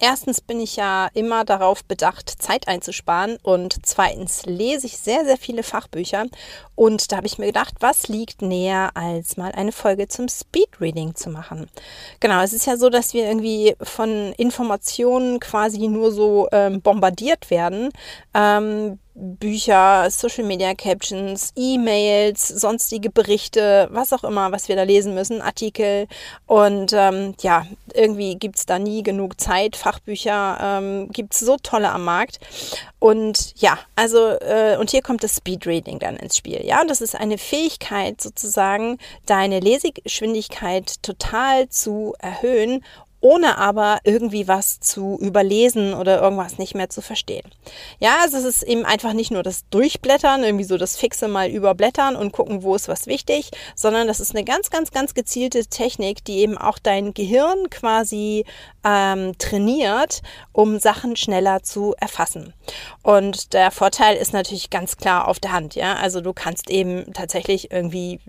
Erstens bin ich ja immer darauf bedacht, Zeit einzusparen und zweitens lese ich sehr, sehr viele Fachbücher und da habe ich mir gedacht, was liegt näher, als mal eine Folge zum Speedreading zu machen. Genau, es ist ja so, dass wir irgendwie von Informationen quasi nur so ähm, bombardiert werden. Ähm, Bücher, Social Media Captions, E-Mails, sonstige Berichte, was auch immer, was wir da lesen müssen, Artikel. Und ähm, ja, irgendwie gibt es da nie genug Zeit. Fachbücher ähm, gibt es so tolle am Markt. Und ja, also, äh, und hier kommt das Speedreading dann ins Spiel. Ja, das ist eine Fähigkeit sozusagen, deine Lesegeschwindigkeit total zu erhöhen ohne aber irgendwie was zu überlesen oder irgendwas nicht mehr zu verstehen. Ja, also es ist eben einfach nicht nur das Durchblättern, irgendwie so das fixe mal überblättern und gucken, wo ist was wichtig, sondern das ist eine ganz, ganz, ganz gezielte Technik, die eben auch dein Gehirn quasi ähm, trainiert, um Sachen schneller zu erfassen. Und der Vorteil ist natürlich ganz klar auf der Hand. Ja, also du kannst eben tatsächlich irgendwie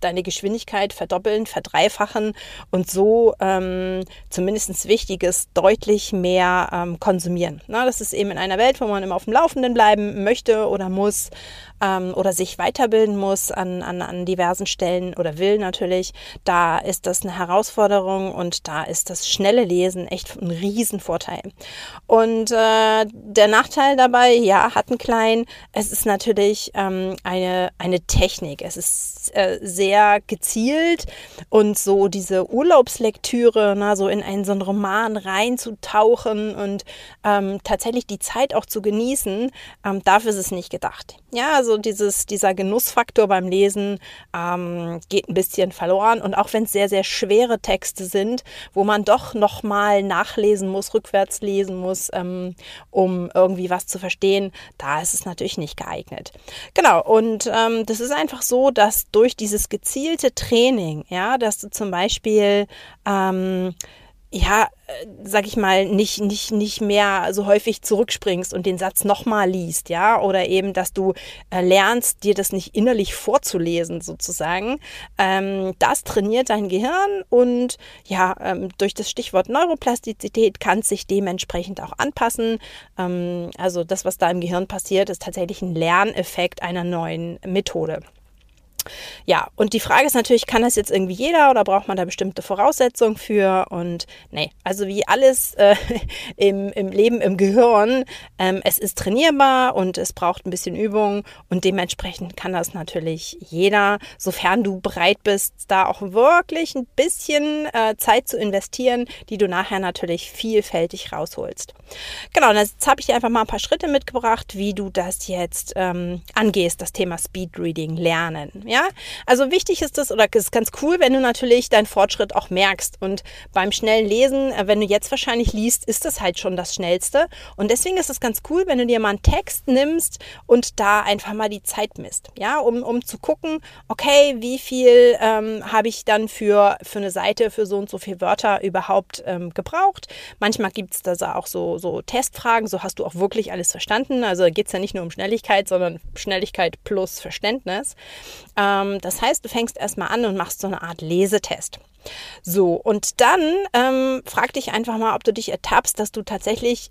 deine Geschwindigkeit verdoppeln, verdreifachen und so ähm, zumindest Wichtiges deutlich mehr ähm, konsumieren. Na, das ist eben in einer Welt, wo man immer auf dem Laufenden bleiben möchte oder muss ähm, oder sich weiterbilden muss an, an, an diversen Stellen oder will natürlich. Da ist das eine Herausforderung und da ist das schnelle Lesen echt ein Riesenvorteil. Und äh, der Nachteil dabei, ja, hat einen kleinen, es ist natürlich ähm, eine, eine Technik. Es ist äh, sehr gezielt und so diese Urlaubslektüre, na, so in einen so einen Roman reinzutauchen und ähm, tatsächlich die Zeit auch zu genießen, ähm, dafür ist es nicht gedacht. Ja, also dieses, dieser Genussfaktor beim Lesen ähm, geht ein bisschen verloren. Und auch wenn es sehr, sehr schwere Texte sind, wo man doch nochmal nachlesen muss, rückwärts lesen muss, ähm, um irgendwie was zu verstehen, da ist es natürlich nicht geeignet. Genau, und ähm, das ist einfach so, dass durch dieses gezielte Training, ja, dass du zum Beispiel ähm, ja, äh, sag ich mal, nicht, nicht, nicht mehr so häufig zurückspringst und den Satz nochmal liest, ja, oder eben, dass du äh, lernst, dir das nicht innerlich vorzulesen, sozusagen. Ähm, das trainiert dein Gehirn und ja, ähm, durch das Stichwort Neuroplastizität kann es sich dementsprechend auch anpassen. Ähm, also das, was da im Gehirn passiert, ist tatsächlich ein Lerneffekt einer neuen Methode. Ja, und die Frage ist natürlich, kann das jetzt irgendwie jeder oder braucht man da bestimmte Voraussetzungen für? Und nee, also wie alles äh, im, im Leben, im Gehirn, ähm, es ist trainierbar und es braucht ein bisschen Übung und dementsprechend kann das natürlich jeder, sofern du bereit bist, da auch wirklich ein bisschen äh, Zeit zu investieren, die du nachher natürlich vielfältig rausholst. Genau, und jetzt habe ich dir einfach mal ein paar Schritte mitgebracht, wie du das jetzt ähm, angehst, das Thema Speedreading lernen. Ja, also wichtig ist es oder ist ganz cool, wenn du natürlich deinen Fortschritt auch merkst. Und beim schnellen Lesen, äh, wenn du jetzt wahrscheinlich liest, ist das halt schon das Schnellste. Und deswegen ist es ganz cool, wenn du dir mal einen Text nimmst und da einfach mal die Zeit misst. Ja, um, um zu gucken, okay, wie viel ähm, habe ich dann für, für eine Seite, für so und so viele Wörter überhaupt ähm, gebraucht. Manchmal gibt es da auch so, so Testfragen, so hast du auch wirklich alles verstanden. Also geht es ja nicht nur um Schnelligkeit, sondern Schnelligkeit plus Verständnis. Ähm, das heißt, du fängst erstmal an und machst so eine Art Lesetest. So, und dann ähm, frag dich einfach mal, ob du dich ertappst, dass du tatsächlich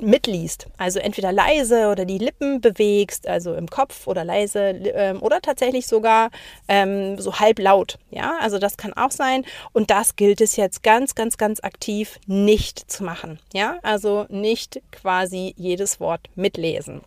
mitliest. Also entweder leise oder die Lippen bewegst, also im Kopf oder leise ähm, oder tatsächlich sogar ähm, so halb laut. Ja, also das kann auch sein. Und das gilt es jetzt ganz, ganz, ganz aktiv nicht zu machen. Ja, also nicht quasi jedes Wort mitlesen.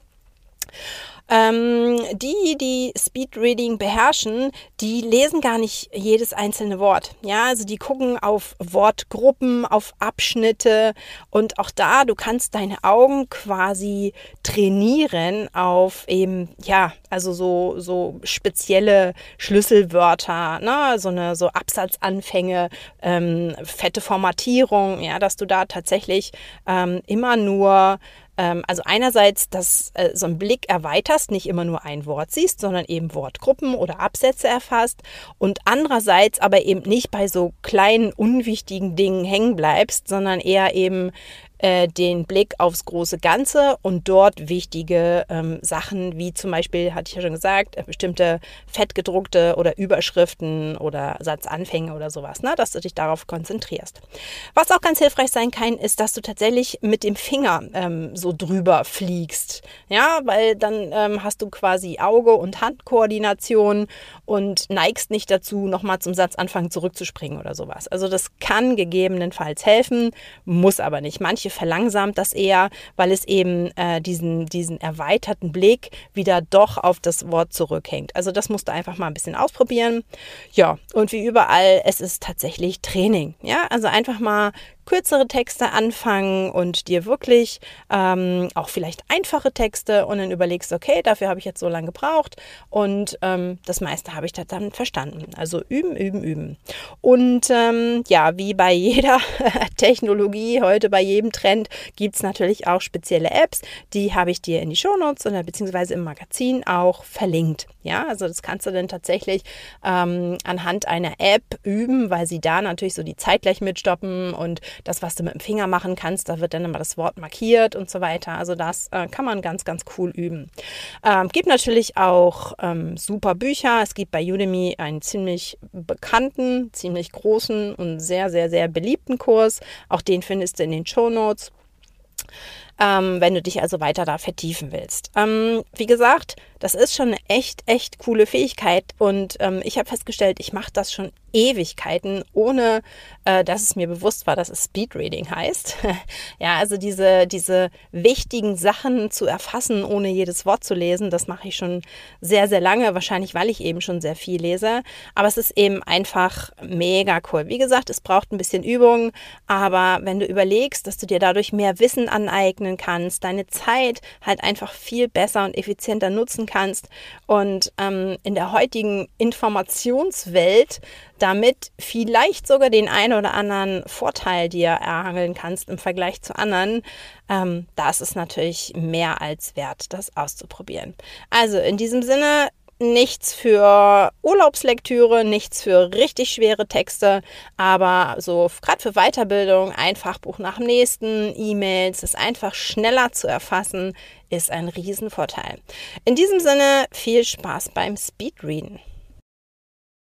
Ähm, die, die Speedreading beherrschen, die lesen gar nicht jedes einzelne Wort. Ja, also die gucken auf Wortgruppen, auf Abschnitte und auch da, du kannst deine Augen quasi trainieren auf eben, ja, also so, so spezielle Schlüsselwörter, ne? so eine so Absatzanfänge, ähm, fette Formatierung, ja, dass du da tatsächlich ähm, immer nur also einerseits, dass äh, so ein Blick erweiterst, nicht immer nur ein Wort siehst, sondern eben Wortgruppen oder Absätze erfasst und andererseits aber eben nicht bei so kleinen, unwichtigen Dingen hängen bleibst, sondern eher eben äh, den Blick aufs große Ganze und dort wichtige ähm, Sachen, wie zum Beispiel, hatte ich ja schon gesagt, äh, bestimmte fettgedruckte oder Überschriften oder Satzanfänge oder sowas, ne? dass du dich darauf konzentrierst. Was auch ganz hilfreich sein kann, ist, dass du tatsächlich mit dem Finger ähm, so drüber fliegst. Ja, weil dann ähm, hast du quasi Auge- und Handkoordination und neigst nicht dazu, nochmal zum Satzanfang zurückzuspringen oder sowas. Also das kann gegebenenfalls helfen, muss aber nicht. Manche verlangsamt das eher, weil es eben äh, diesen, diesen erweiterten Blick wieder doch auf das Wort zurückhängt. Also das musst du einfach mal ein bisschen ausprobieren. Ja, und wie überall, es ist tatsächlich Training. Ja, also einfach mal kürzere Texte anfangen und dir wirklich ähm, auch vielleicht einfache Texte und dann überlegst, okay, dafür habe ich jetzt so lange gebraucht und ähm, das meiste habe ich dann verstanden. Also üben, üben, üben. Und ähm, ja, wie bei jeder Technologie, heute bei jedem Trend, gibt es natürlich auch spezielle Apps, die habe ich dir in die Shownotes oder beziehungsweise im Magazin auch verlinkt. Ja, also das kannst du dann tatsächlich ähm, anhand einer App üben, weil sie da natürlich so die Zeit gleich mitstoppen und das, was du mit dem Finger machen kannst, da wird dann immer das Wort markiert und so weiter. Also das äh, kann man ganz, ganz cool üben. Ähm, gibt natürlich auch ähm, super Bücher. Es gibt bei Udemy einen ziemlich bekannten, ziemlich großen und sehr, sehr, sehr beliebten Kurs. Auch den findest du in den Show Notes. Ähm, wenn du dich also weiter da vertiefen willst. Ähm, wie gesagt, das ist schon eine echt, echt coole Fähigkeit und ähm, ich habe festgestellt, ich mache das schon Ewigkeiten, ohne äh, dass es mir bewusst war, dass es Speedreading heißt. ja, also diese, diese wichtigen Sachen zu erfassen, ohne jedes Wort zu lesen, das mache ich schon sehr, sehr lange, wahrscheinlich weil ich eben schon sehr viel lese. Aber es ist eben einfach mega cool. Wie gesagt, es braucht ein bisschen Übung, aber wenn du überlegst, dass du dir dadurch mehr Wissen aneignen kannst, deine Zeit halt einfach viel besser und effizienter nutzen kannst und ähm, in der heutigen Informationswelt damit vielleicht sogar den einen oder anderen Vorteil dir erhangeln kannst im Vergleich zu anderen, ähm, das ist natürlich mehr als wert, das auszuprobieren. Also in diesem Sinne, nichts für Urlaubslektüre, nichts für richtig schwere Texte, aber so gerade für Weiterbildung, ein Fachbuch nach dem nächsten, E-Mails, es einfach schneller zu erfassen, ist ein Riesenvorteil. In diesem Sinne viel Spaß beim Speedreaden.